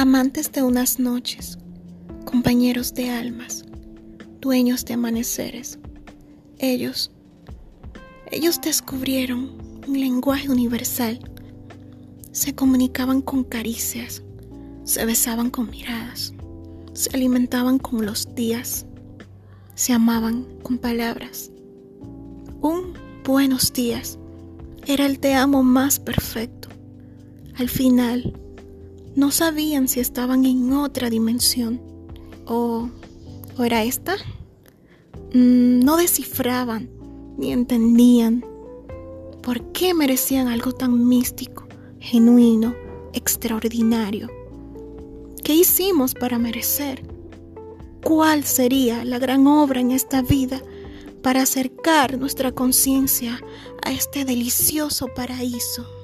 amantes de unas noches, compañeros de almas, dueños de amaneceres. Ellos, ellos descubrieron un lenguaje universal. Se comunicaban con caricias, se besaban con miradas, se alimentaban con los días, se amaban con palabras. Un buenos días era el te amo más perfecto. Al final, no sabían si estaban en otra dimensión o, o era esta. Mm, no descifraban ni entendían por qué merecían algo tan místico, genuino, extraordinario. ¿Qué hicimos para merecer? ¿Cuál sería la gran obra en esta vida para acercar nuestra conciencia a este delicioso paraíso?